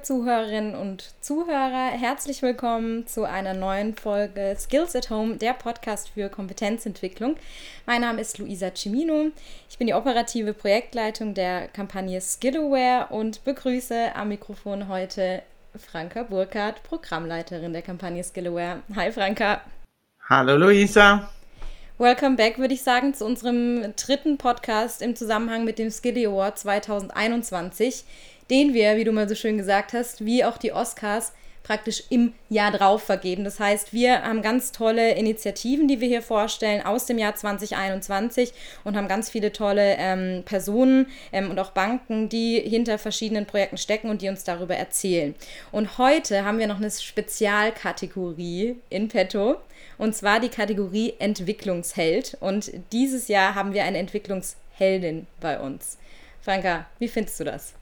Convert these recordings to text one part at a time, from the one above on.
liebe Zuhörerinnen und Zuhörer, herzlich willkommen zu einer neuen Folge Skills at Home, der Podcast für Kompetenzentwicklung. Mein Name ist Luisa Cimino. Ich bin die operative Projektleitung der Kampagne Skillaware und begrüße am Mikrofon heute Franka Burkhardt, Programmleiterin der Kampagne Skillaware. Hi Franka. Hallo Luisa. Welcome back, würde ich sagen, zu unserem dritten Podcast im Zusammenhang mit dem Skilly Award 2021 den wir, wie du mal so schön gesagt hast, wie auch die Oscars praktisch im Jahr drauf vergeben. Das heißt, wir haben ganz tolle Initiativen, die wir hier vorstellen aus dem Jahr 2021 und haben ganz viele tolle ähm, Personen ähm, und auch Banken, die hinter verschiedenen Projekten stecken und die uns darüber erzählen. Und heute haben wir noch eine Spezialkategorie in petto und zwar die Kategorie Entwicklungsheld. Und dieses Jahr haben wir eine Entwicklungsheldin bei uns. Franka, wie findest du das?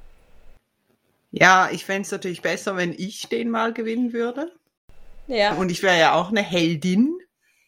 Ja, ich fände es natürlich besser, wenn ich den mal gewinnen würde. Ja. Und ich wäre ja auch eine Heldin.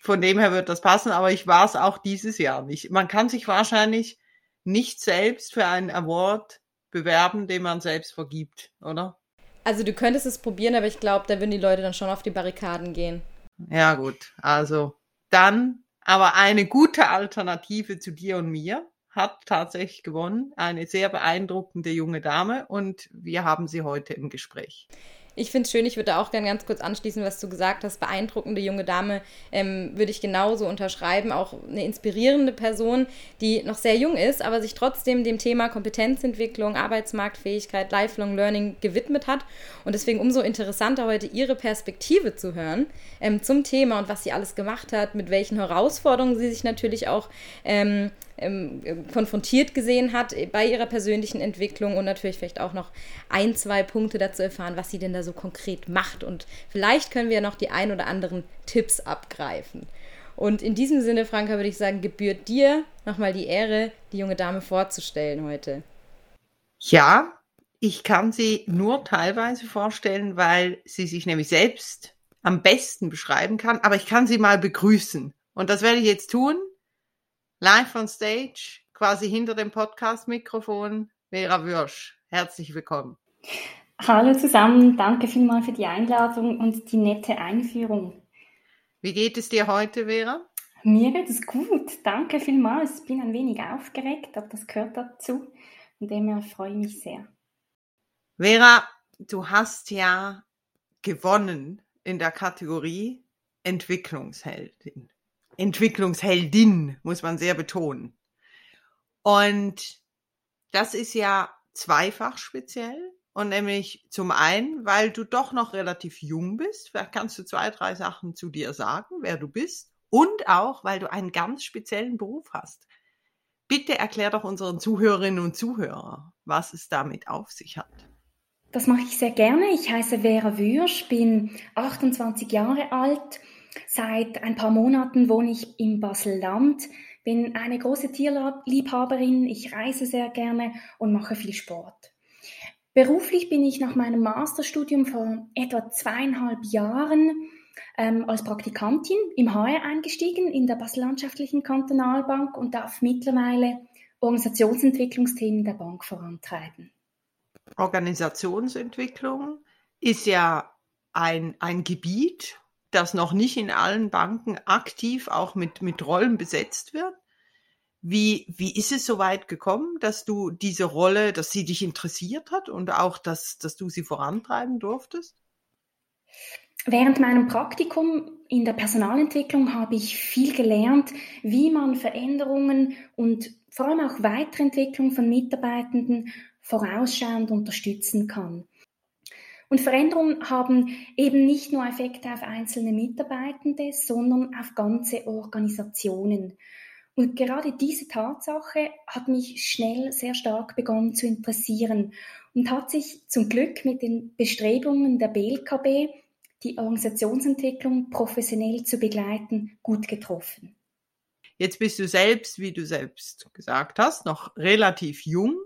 Von dem her wird das passen, aber ich war es auch dieses Jahr nicht. Man kann sich wahrscheinlich nicht selbst für einen Award bewerben, den man selbst vergibt, oder? Also du könntest es probieren, aber ich glaube, da würden die Leute dann schon auf die Barrikaden gehen. Ja, gut. Also dann aber eine gute Alternative zu dir und mir hat tatsächlich gewonnen. Eine sehr beeindruckende junge Dame und wir haben sie heute im Gespräch. Ich finde es schön, ich würde auch gerne ganz kurz anschließen, was du gesagt hast. Beeindruckende junge Dame ähm, würde ich genauso unterschreiben. Auch eine inspirierende Person, die noch sehr jung ist, aber sich trotzdem dem Thema Kompetenzentwicklung, Arbeitsmarktfähigkeit, Lifelong Learning gewidmet hat. Und deswegen umso interessanter heute ihre Perspektive zu hören ähm, zum Thema und was sie alles gemacht hat, mit welchen Herausforderungen sie sich natürlich auch ähm, ähm, konfrontiert gesehen hat bei ihrer persönlichen Entwicklung und natürlich vielleicht auch noch ein, zwei Punkte dazu erfahren, was sie denn da so konkret macht. Und vielleicht können wir noch die ein oder anderen Tipps abgreifen. Und in diesem Sinne, Franka, würde ich sagen, gebührt dir nochmal die Ehre, die junge Dame vorzustellen heute. Ja, ich kann sie nur teilweise vorstellen, weil sie sich nämlich selbst am besten beschreiben kann, aber ich kann sie mal begrüßen. Und das werde ich jetzt tun Live on Stage, quasi hinter dem Podcast-Mikrofon, Vera Würsch. Herzlich willkommen. Hallo zusammen, danke vielmals für die Einladung und die nette Einführung. Wie geht es dir heute, Vera? Mir geht es gut, danke vielmals. Ich bin ein wenig aufgeregt, aber das gehört dazu. Von dem her freue ich mich sehr. Vera, du hast ja gewonnen in der Kategorie Entwicklungsheldin. Entwicklungsheldin, muss man sehr betonen. Und das ist ja zweifach speziell. Und nämlich zum einen, weil du doch noch relativ jung bist. Vielleicht kannst du zwei, drei Sachen zu dir sagen, wer du bist. Und auch, weil du einen ganz speziellen Beruf hast. Bitte erklär doch unseren Zuhörerinnen und Zuhörern, was es damit auf sich hat. Das mache ich sehr gerne. Ich heiße Vera Würsch, bin 28 Jahre alt Seit ein paar Monaten wohne ich in Basel-Land, bin eine große Tierliebhaberin, ich reise sehr gerne und mache viel Sport. Beruflich bin ich nach meinem Masterstudium vor etwa zweieinhalb Jahren ähm, als Praktikantin im HR eingestiegen in der Basel-Landschaftlichen Kantonalbank und darf mittlerweile Organisationsentwicklungsthemen der Bank vorantreiben. Organisationsentwicklung ist ja ein, ein Gebiet, das noch nicht in allen Banken aktiv auch mit, mit Rollen besetzt wird. Wie, wie ist es so weit gekommen, dass du diese Rolle, dass sie dich interessiert hat und auch, dass, dass du sie vorantreiben durftest? Während meinem Praktikum in der Personalentwicklung habe ich viel gelernt, wie man Veränderungen und vor allem auch Weiterentwicklung von Mitarbeitenden vorausschauend unterstützen kann. Und Veränderungen haben eben nicht nur Effekte auf einzelne Mitarbeitende, sondern auf ganze Organisationen. Und gerade diese Tatsache hat mich schnell sehr stark begonnen zu interessieren und hat sich zum Glück mit den Bestrebungen der BLKB, die Organisationsentwicklung professionell zu begleiten, gut getroffen. Jetzt bist du selbst, wie du selbst gesagt hast, noch relativ jung.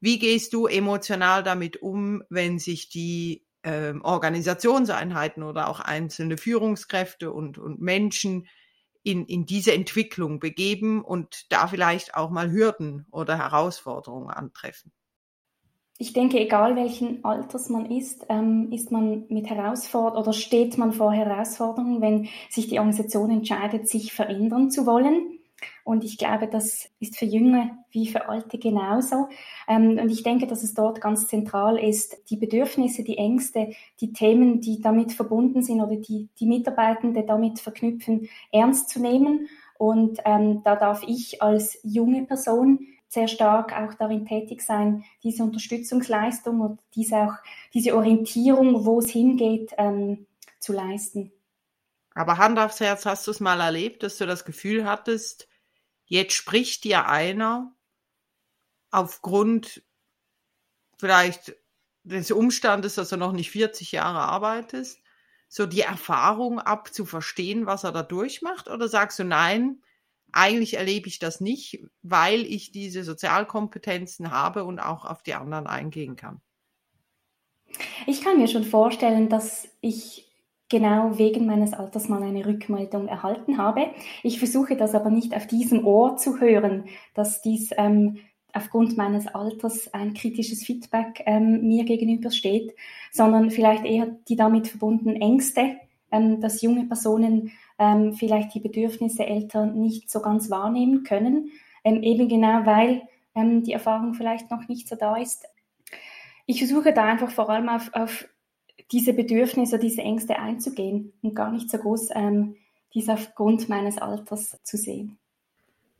Wie gehst du emotional damit um, wenn sich die ähm, Organisationseinheiten oder auch einzelne Führungskräfte und, und Menschen in, in diese Entwicklung begeben und da vielleicht auch mal Hürden oder Herausforderungen antreffen? ich denke, egal welchen Alters man ist, ähm, ist man mit Herausforderungen oder steht man vor Herausforderungen, wenn sich die Organisation entscheidet, sich verändern zu wollen. Und ich glaube, das ist für Junge wie für Alte genauso. Ähm, und ich denke, dass es dort ganz zentral ist, die Bedürfnisse, die Ängste, die Themen, die damit verbunden sind oder die, die Mitarbeitende damit verknüpfen, ernst zu nehmen. Und ähm, da darf ich als junge Person sehr stark auch darin tätig sein, diese Unterstützungsleistung und diese auch diese Orientierung, wo es hingeht, ähm, zu leisten. Aber Hand aufs Herz, hast du es mal erlebt, dass du das Gefühl hattest, jetzt spricht dir einer aufgrund vielleicht des Umstandes, dass du noch nicht 40 Jahre arbeitest, so die Erfahrung ab zu verstehen, was er da durchmacht? Oder sagst du, nein, eigentlich erlebe ich das nicht, weil ich diese Sozialkompetenzen habe und auch auf die anderen eingehen kann. Ich kann mir schon vorstellen, dass ich genau wegen meines Alters mal eine Rückmeldung erhalten habe. Ich versuche das aber nicht auf diesem Ohr zu hören, dass dies ähm, aufgrund meines Alters ein kritisches Feedback ähm, mir gegenübersteht, sondern vielleicht eher die damit verbundenen Ängste, ähm, dass junge Personen ähm, vielleicht die Bedürfnisse Eltern nicht so ganz wahrnehmen können, ähm, eben genau weil ähm, die Erfahrung vielleicht noch nicht so da ist. Ich versuche da einfach vor allem auf, auf diese Bedürfnisse, diese Ängste einzugehen und gar nicht so groß ähm, dies aufgrund meines Alters zu sehen.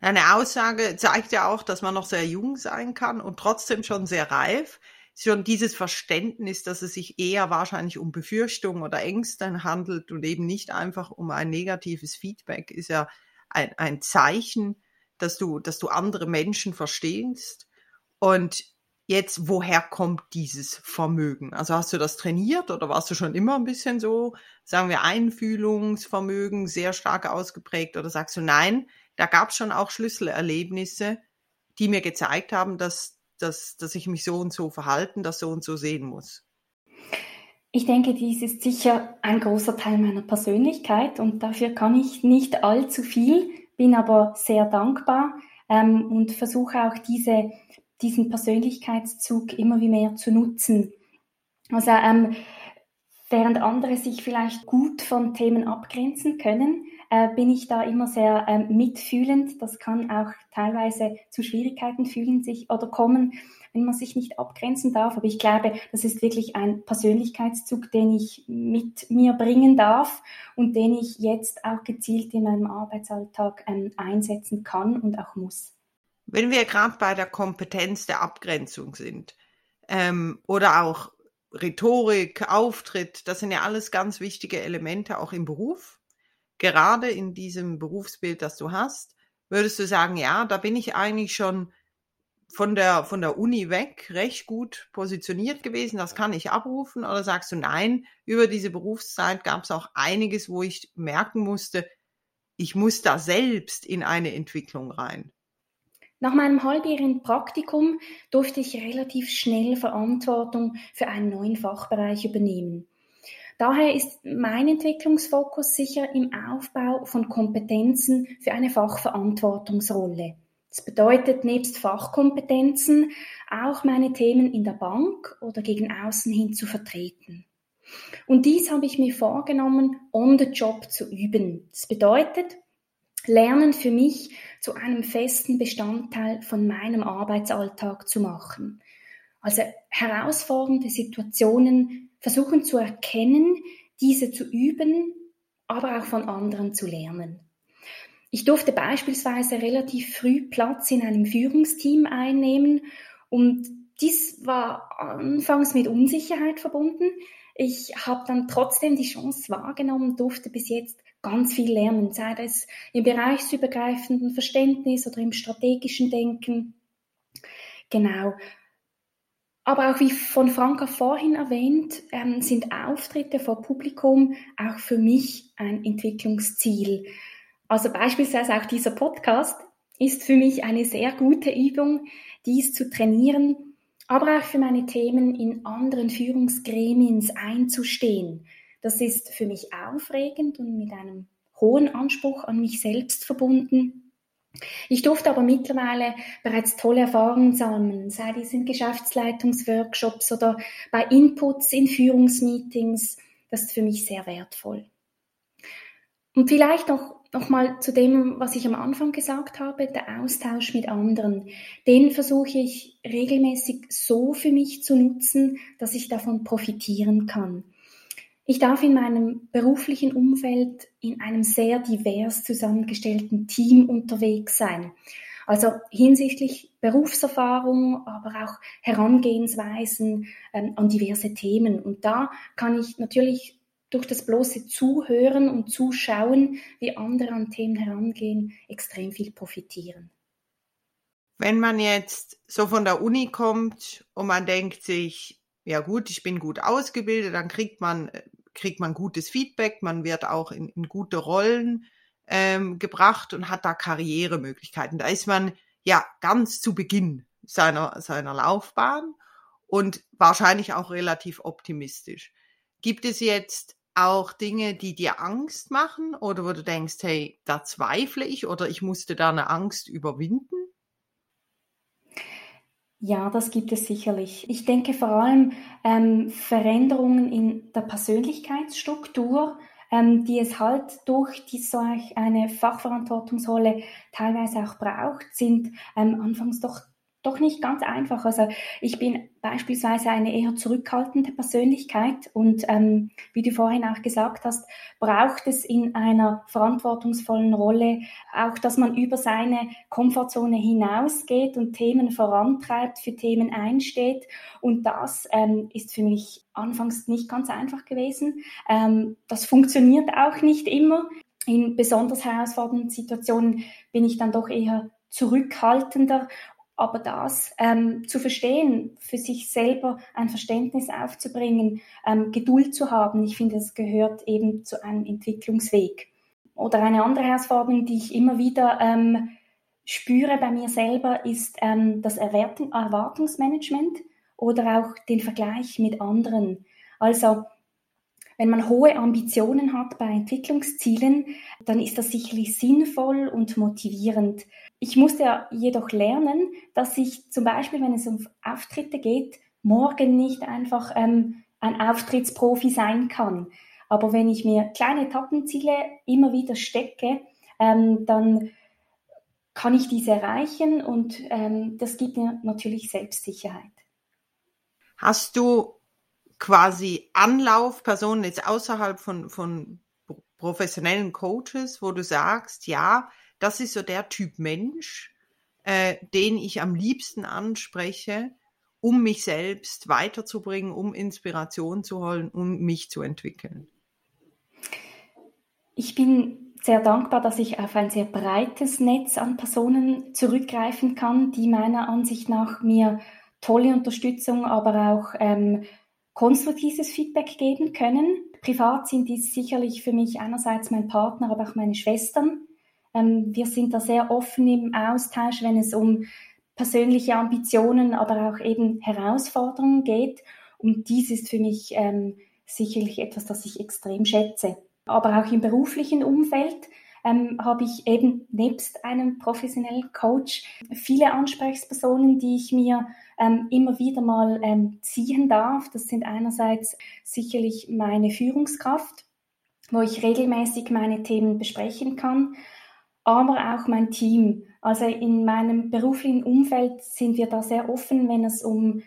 Eine Aussage zeigt ja auch, dass man noch sehr jung sein kann und trotzdem schon sehr reif schon dieses Verständnis, dass es sich eher wahrscheinlich um Befürchtungen oder Ängste handelt und eben nicht einfach um ein negatives Feedback, ist ja ein, ein Zeichen, dass du, dass du andere Menschen verstehst. Und jetzt, woher kommt dieses Vermögen? Also hast du das trainiert oder warst du schon immer ein bisschen so, sagen wir, Einfühlungsvermögen sehr stark ausgeprägt oder sagst du, nein, da gab es schon auch Schlüsselerlebnisse, die mir gezeigt haben, dass dass, dass ich mich so und so verhalten, das so und so sehen muss? Ich denke, dies ist sicher ein großer Teil meiner Persönlichkeit und dafür kann ich nicht allzu viel, bin aber sehr dankbar ähm, und versuche auch diese, diesen Persönlichkeitszug immer wie mehr zu nutzen. Also ähm, während andere sich vielleicht gut von Themen abgrenzen können, äh, bin ich da immer sehr ähm, mitfühlend. Das kann auch teilweise zu Schwierigkeiten fühlen sich oder kommen, wenn man sich nicht abgrenzen darf. Aber ich glaube, das ist wirklich ein Persönlichkeitszug, den ich mit mir bringen darf und den ich jetzt auch gezielt in meinem Arbeitsalltag ähm, einsetzen kann und auch muss. Wenn wir gerade bei der Kompetenz der Abgrenzung sind ähm, oder auch Rhetorik, Auftritt, das sind ja alles ganz wichtige Elemente auch im Beruf gerade in diesem Berufsbild, das du hast, würdest du sagen, ja, da bin ich eigentlich schon von der, von der Uni weg recht gut positioniert gewesen, das kann ich abrufen? Oder sagst du, nein, über diese Berufszeit gab es auch einiges, wo ich merken musste, ich muss da selbst in eine Entwicklung rein? Nach meinem halbjährigen Praktikum durfte ich relativ schnell Verantwortung für einen neuen Fachbereich übernehmen. Daher ist mein Entwicklungsfokus sicher im Aufbau von Kompetenzen für eine Fachverantwortungsrolle. Das bedeutet nebst Fachkompetenzen auch meine Themen in der Bank oder gegen außen hin zu vertreten. Und dies habe ich mir vorgenommen, on the job zu üben. Das bedeutet, Lernen für mich zu einem festen Bestandteil von meinem Arbeitsalltag zu machen. Also herausfordernde Situationen versuchen zu erkennen, diese zu üben, aber auch von anderen zu lernen. Ich durfte beispielsweise relativ früh Platz in einem Führungsteam einnehmen und dies war anfangs mit Unsicherheit verbunden. Ich habe dann trotzdem die Chance wahrgenommen, durfte bis jetzt ganz viel lernen, sei es im bereichsübergreifenden Verständnis oder im strategischen Denken. Genau. Aber auch wie von Franka vorhin erwähnt, ähm, sind Auftritte vor Publikum auch für mich ein Entwicklungsziel. Also beispielsweise auch dieser Podcast ist für mich eine sehr gute Übung, dies zu trainieren, aber auch für meine Themen in anderen Führungsgremien einzustehen. Das ist für mich aufregend und mit einem hohen Anspruch an mich selbst verbunden. Ich durfte aber mittlerweile bereits tolle Erfahrungen sammeln, sei dies in Geschäftsleitungsworkshops oder bei Inputs in Führungsmeetings. Das ist für mich sehr wertvoll. Und vielleicht noch, noch mal zu dem, was ich am Anfang gesagt habe, der Austausch mit anderen. Den versuche ich regelmäßig so für mich zu nutzen, dass ich davon profitieren kann. Ich darf in meinem beruflichen Umfeld in einem sehr divers zusammengestellten Team unterwegs sein. Also hinsichtlich Berufserfahrung, aber auch Herangehensweisen ähm, an diverse Themen. Und da kann ich natürlich durch das bloße Zuhören und Zuschauen, wie andere an Themen herangehen, extrem viel profitieren. Wenn man jetzt so von der Uni kommt und man denkt sich, ja gut, ich bin gut ausgebildet, dann kriegt man äh, kriegt man gutes Feedback, man wird auch in, in gute Rollen ähm, gebracht und hat da Karrieremöglichkeiten. Da ist man ja ganz zu Beginn seiner, seiner Laufbahn und wahrscheinlich auch relativ optimistisch. Gibt es jetzt auch Dinge, die dir Angst machen oder wo du denkst, hey, da zweifle ich oder ich musste da eine Angst überwinden? Ja, das gibt es sicherlich. Ich denke vor allem ähm, Veränderungen in der Persönlichkeitsstruktur, ähm, die es halt durch die, so eine Fachverantwortungsrolle teilweise auch braucht, sind ähm, anfangs doch doch nicht ganz einfach. Also ich bin beispielsweise eine eher zurückhaltende Persönlichkeit und ähm, wie du vorhin auch gesagt hast, braucht es in einer verantwortungsvollen Rolle auch, dass man über seine Komfortzone hinausgeht und Themen vorantreibt, für Themen einsteht. Und das ähm, ist für mich anfangs nicht ganz einfach gewesen. Ähm, das funktioniert auch nicht immer. In besonders herausfordernden Situationen bin ich dann doch eher zurückhaltender aber das ähm, zu verstehen, für sich selber ein Verständnis aufzubringen, ähm, Geduld zu haben, ich finde, das gehört eben zu einem Entwicklungsweg. Oder eine andere Herausforderung, die ich immer wieder ähm, spüre bei mir selber, ist ähm, das Erwartung, Erwartungsmanagement oder auch den Vergleich mit anderen. Also wenn man hohe Ambitionen hat bei Entwicklungszielen, dann ist das sicherlich sinnvoll und motivierend. Ich musste ja jedoch lernen, dass ich zum Beispiel, wenn es um Auftritte geht, morgen nicht einfach ähm, ein Auftrittsprofi sein kann. Aber wenn ich mir kleine Etappenziele immer wieder stecke, ähm, dann kann ich diese erreichen und ähm, das gibt mir natürlich Selbstsicherheit. Hast du quasi Anlaufpersonen jetzt außerhalb von, von professionellen Coaches, wo du sagst, ja, das ist so der Typ Mensch, äh, den ich am liebsten anspreche, um mich selbst weiterzubringen, um Inspiration zu holen, um mich zu entwickeln? Ich bin sehr dankbar, dass ich auf ein sehr breites Netz an Personen zurückgreifen kann, die meiner Ansicht nach mir tolle Unterstützung, aber auch ähm, konstruktives Feedback geben können. Privat sind dies sicherlich für mich einerseits mein Partner, aber auch meine Schwestern. Ähm, wir sind da sehr offen im Austausch, wenn es um persönliche Ambitionen, aber auch eben Herausforderungen geht. Und dies ist für mich ähm, sicherlich etwas, das ich extrem schätze. Aber auch im beruflichen Umfeld ähm, habe ich eben nebst einem professionellen Coach viele Ansprechpersonen, die ich mir ähm, immer wieder mal ähm, ziehen darf. Das sind einerseits sicherlich meine Führungskraft, wo ich regelmäßig meine Themen besprechen kann, aber auch mein Team. Also in meinem beruflichen Umfeld sind wir da sehr offen, wenn es um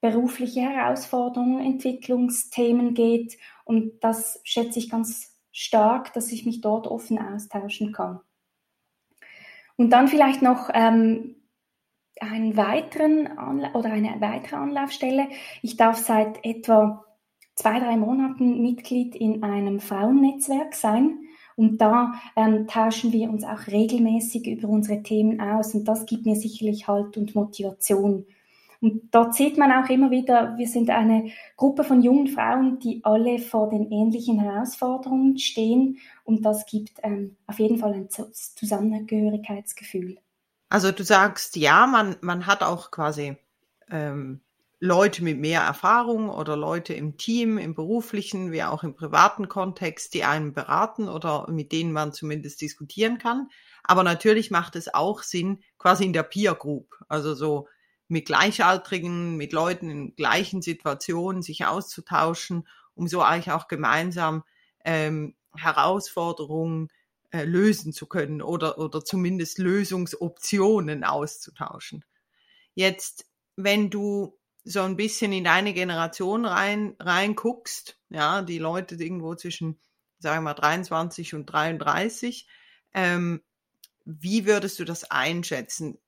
berufliche Herausforderungen, Entwicklungsthemen geht. Und das schätze ich ganz stark, dass ich mich dort offen austauschen kann. Und dann vielleicht noch ähm, einen weiteren Anla oder eine weitere Anlaufstelle. Ich darf seit etwa zwei, drei Monaten Mitglied in einem Frauennetzwerk sein. Und da ähm, tauschen wir uns auch regelmäßig über unsere Themen aus. Und das gibt mir sicherlich Halt und Motivation. Und dort sieht man auch immer wieder, wir sind eine Gruppe von jungen Frauen, die alle vor den ähnlichen Herausforderungen stehen. Und das gibt ähm, auf jeden Fall ein Zusammengehörigkeitsgefühl. Also du sagst, ja, man, man hat auch quasi ähm, Leute mit mehr Erfahrung oder Leute im Team, im beruflichen, wie auch im privaten Kontext, die einen beraten oder mit denen man zumindest diskutieren kann. Aber natürlich macht es auch Sinn, quasi in der Peer Group, also so mit Gleichaltrigen, mit Leuten in gleichen Situationen sich auszutauschen, um so eigentlich auch gemeinsam ähm, Herausforderungen äh, lösen zu können oder, oder zumindest Lösungsoptionen auszutauschen. Jetzt, wenn du so ein bisschen in deine Generation rein, reinguckst, ja, die Leute irgendwo zwischen, sagen wir mal, 23 und 33, ähm, wie würdest du das einschätzen?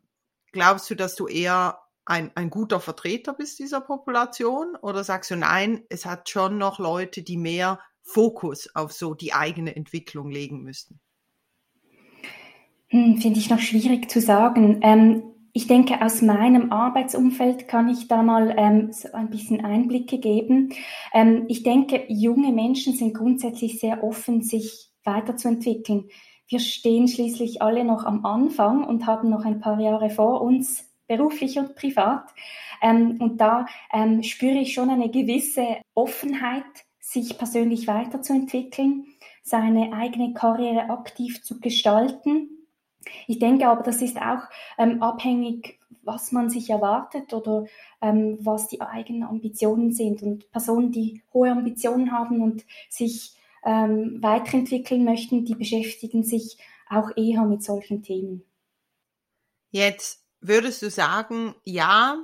Glaubst du, dass du eher ein, ein guter Vertreter bist dieser Population oder sagst du nein, es hat schon noch Leute, die mehr Fokus auf so die eigene Entwicklung legen müssten? Hm, Finde ich noch schwierig zu sagen. Ähm, ich denke, aus meinem Arbeitsumfeld kann ich da mal ähm, so ein bisschen Einblicke geben. Ähm, ich denke, junge Menschen sind grundsätzlich sehr offen, sich weiterzuentwickeln. Wir stehen schließlich alle noch am Anfang und haben noch ein paar Jahre vor uns, beruflich und privat. Ähm, und da ähm, spüre ich schon eine gewisse Offenheit, sich persönlich weiterzuentwickeln, seine eigene Karriere aktiv zu gestalten ich denke aber, das ist auch ähm, abhängig, was man sich erwartet oder ähm, was die eigenen Ambitionen sind. Und Personen, die hohe Ambitionen haben und sich ähm, weiterentwickeln möchten, die beschäftigen sich auch eher mit solchen Themen. Jetzt würdest du sagen, ja,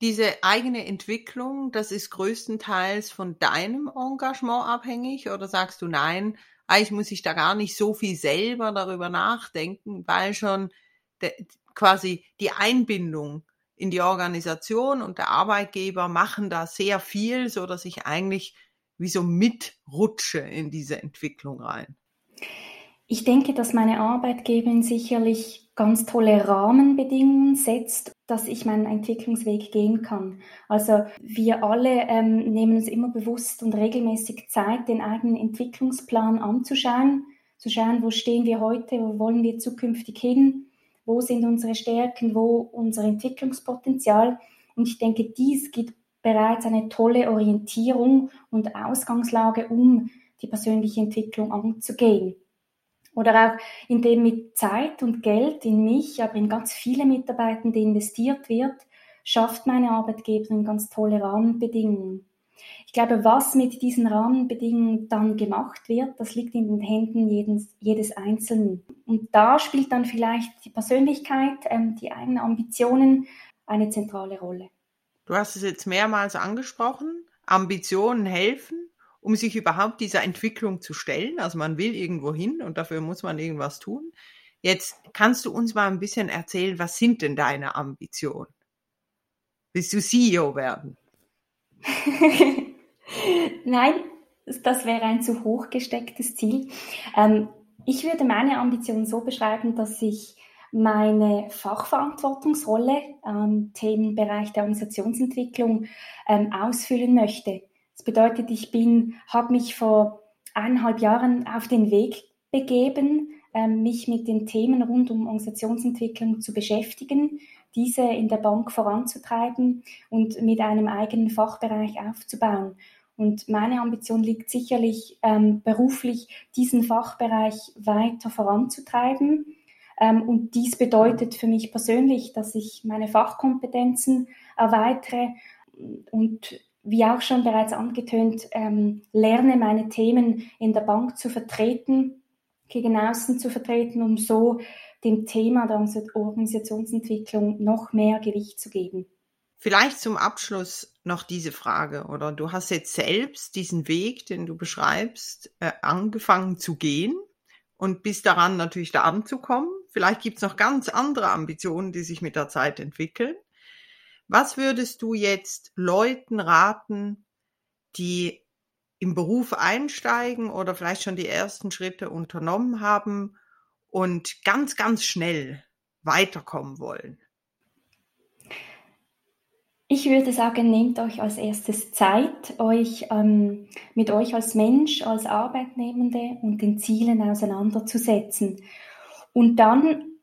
diese eigene Entwicklung, das ist größtenteils von deinem Engagement abhängig oder sagst du nein, eigentlich muss ich da gar nicht so viel selber darüber nachdenken, weil schon de, quasi die Einbindung in die Organisation und der Arbeitgeber machen da sehr viel, so dass ich eigentlich wie so mitrutsche in diese Entwicklung rein. Ich denke, dass meine Arbeitgeberin sicherlich ganz tolle Rahmenbedingungen setzt, dass ich meinen Entwicklungsweg gehen kann. Also wir alle ähm, nehmen uns immer bewusst und regelmäßig Zeit, den eigenen Entwicklungsplan anzuschauen, zu schauen, wo stehen wir heute, wo wollen wir zukünftig hin, wo sind unsere Stärken, wo unser Entwicklungspotenzial. Und ich denke, dies gibt bereits eine tolle Orientierung und Ausgangslage, um die persönliche Entwicklung anzugehen. Oder auch indem mit Zeit und Geld in mich, aber in ganz viele Mitarbeitende investiert wird, schafft meine Arbeitgeberin ganz tolle Rahmenbedingungen. Ich glaube, was mit diesen Rahmenbedingungen dann gemacht wird, das liegt in den Händen jedes, jedes Einzelnen. Und da spielt dann vielleicht die Persönlichkeit, ähm, die eigenen Ambitionen eine zentrale Rolle. Du hast es jetzt mehrmals angesprochen. Ambitionen helfen um sich überhaupt dieser Entwicklung zu stellen. Also man will irgendwo hin und dafür muss man irgendwas tun. Jetzt kannst du uns mal ein bisschen erzählen, was sind denn deine Ambitionen? Willst du CEO werden? Nein, das wäre ein zu hoch gestecktes Ziel. Ähm, ich würde meine Ambition so beschreiben, dass ich meine Fachverantwortungsrolle am Themenbereich der Organisationsentwicklung ähm, ausfüllen möchte. Das bedeutet, ich bin, habe mich vor eineinhalb Jahren auf den Weg begeben, ähm, mich mit den Themen rund um Organisationsentwicklung zu beschäftigen, diese in der Bank voranzutreiben und mit einem eigenen Fachbereich aufzubauen. Und meine Ambition liegt sicherlich ähm, beruflich, diesen Fachbereich weiter voranzutreiben. Ähm, und dies bedeutet für mich persönlich, dass ich meine Fachkompetenzen erweitere und wie auch schon bereits angetönt, ähm, lerne meine Themen in der Bank zu vertreten, gegen außen zu vertreten, um so dem Thema der Organisationsentwicklung noch mehr Gewicht zu geben. Vielleicht zum Abschluss noch diese Frage, oder du hast jetzt selbst diesen Weg, den du beschreibst, äh, angefangen zu gehen und bist daran natürlich da anzukommen. Vielleicht gibt es noch ganz andere Ambitionen, die sich mit der Zeit entwickeln. Was würdest du jetzt Leuten raten, die im Beruf einsteigen oder vielleicht schon die ersten Schritte unternommen haben und ganz, ganz schnell weiterkommen wollen? Ich würde sagen, nehmt euch als erstes Zeit, euch ähm, mit euch als Mensch, als Arbeitnehmende und den Zielen auseinanderzusetzen. Und dann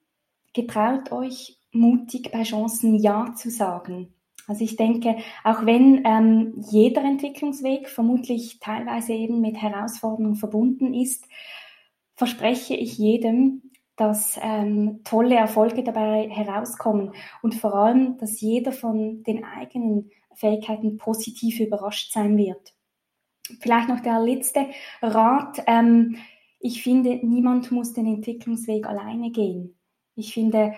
getraut euch mutig bei Chancen Ja zu sagen. Also ich denke, auch wenn ähm, jeder Entwicklungsweg vermutlich teilweise eben mit Herausforderungen verbunden ist, verspreche ich jedem, dass ähm, tolle Erfolge dabei herauskommen und vor allem, dass jeder von den eigenen Fähigkeiten positiv überrascht sein wird. Vielleicht noch der letzte Rat. Ähm, ich finde, niemand muss den Entwicklungsweg alleine gehen. Ich finde,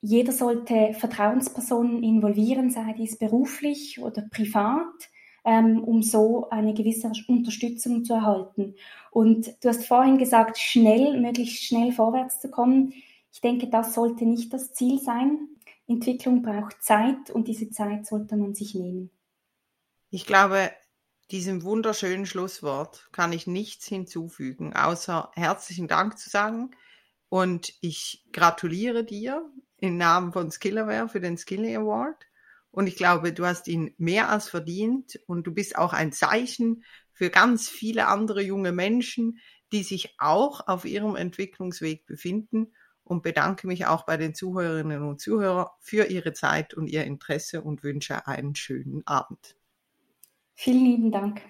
jeder sollte Vertrauenspersonen involvieren, sei dies beruflich oder privat, ähm, um so eine gewisse Unterstützung zu erhalten. Und du hast vorhin gesagt, schnell, möglichst schnell vorwärts zu kommen. Ich denke, das sollte nicht das Ziel sein. Entwicklung braucht Zeit und diese Zeit sollte man sich nehmen. Ich glaube, diesem wunderschönen Schlusswort kann ich nichts hinzufügen, außer herzlichen Dank zu sagen. Und ich gratuliere dir im Namen von Skillaware für den Skilly Award. Und ich glaube, du hast ihn mehr als verdient und du bist auch ein Zeichen für ganz viele andere junge Menschen, die sich auch auf ihrem Entwicklungsweg befinden und bedanke mich auch bei den Zuhörerinnen und Zuhörern für ihre Zeit und ihr Interesse und wünsche einen schönen Abend. Vielen lieben Dank.